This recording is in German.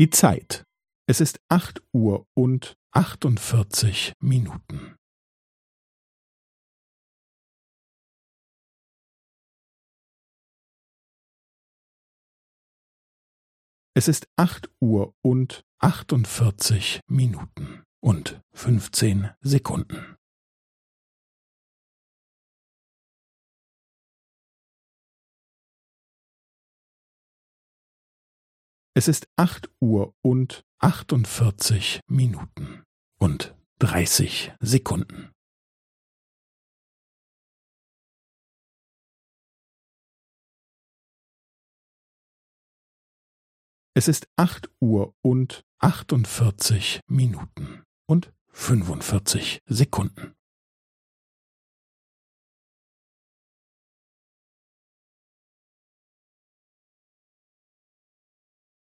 Die Zeit. Es ist acht Uhr und achtundvierzig Minuten. Es ist acht Uhr und achtundvierzig Minuten und fünfzehn Sekunden. Es ist acht Uhr und achtundvierzig Minuten und dreißig Sekunden. Es ist acht Uhr und achtundvierzig Minuten und fünfundvierzig Sekunden.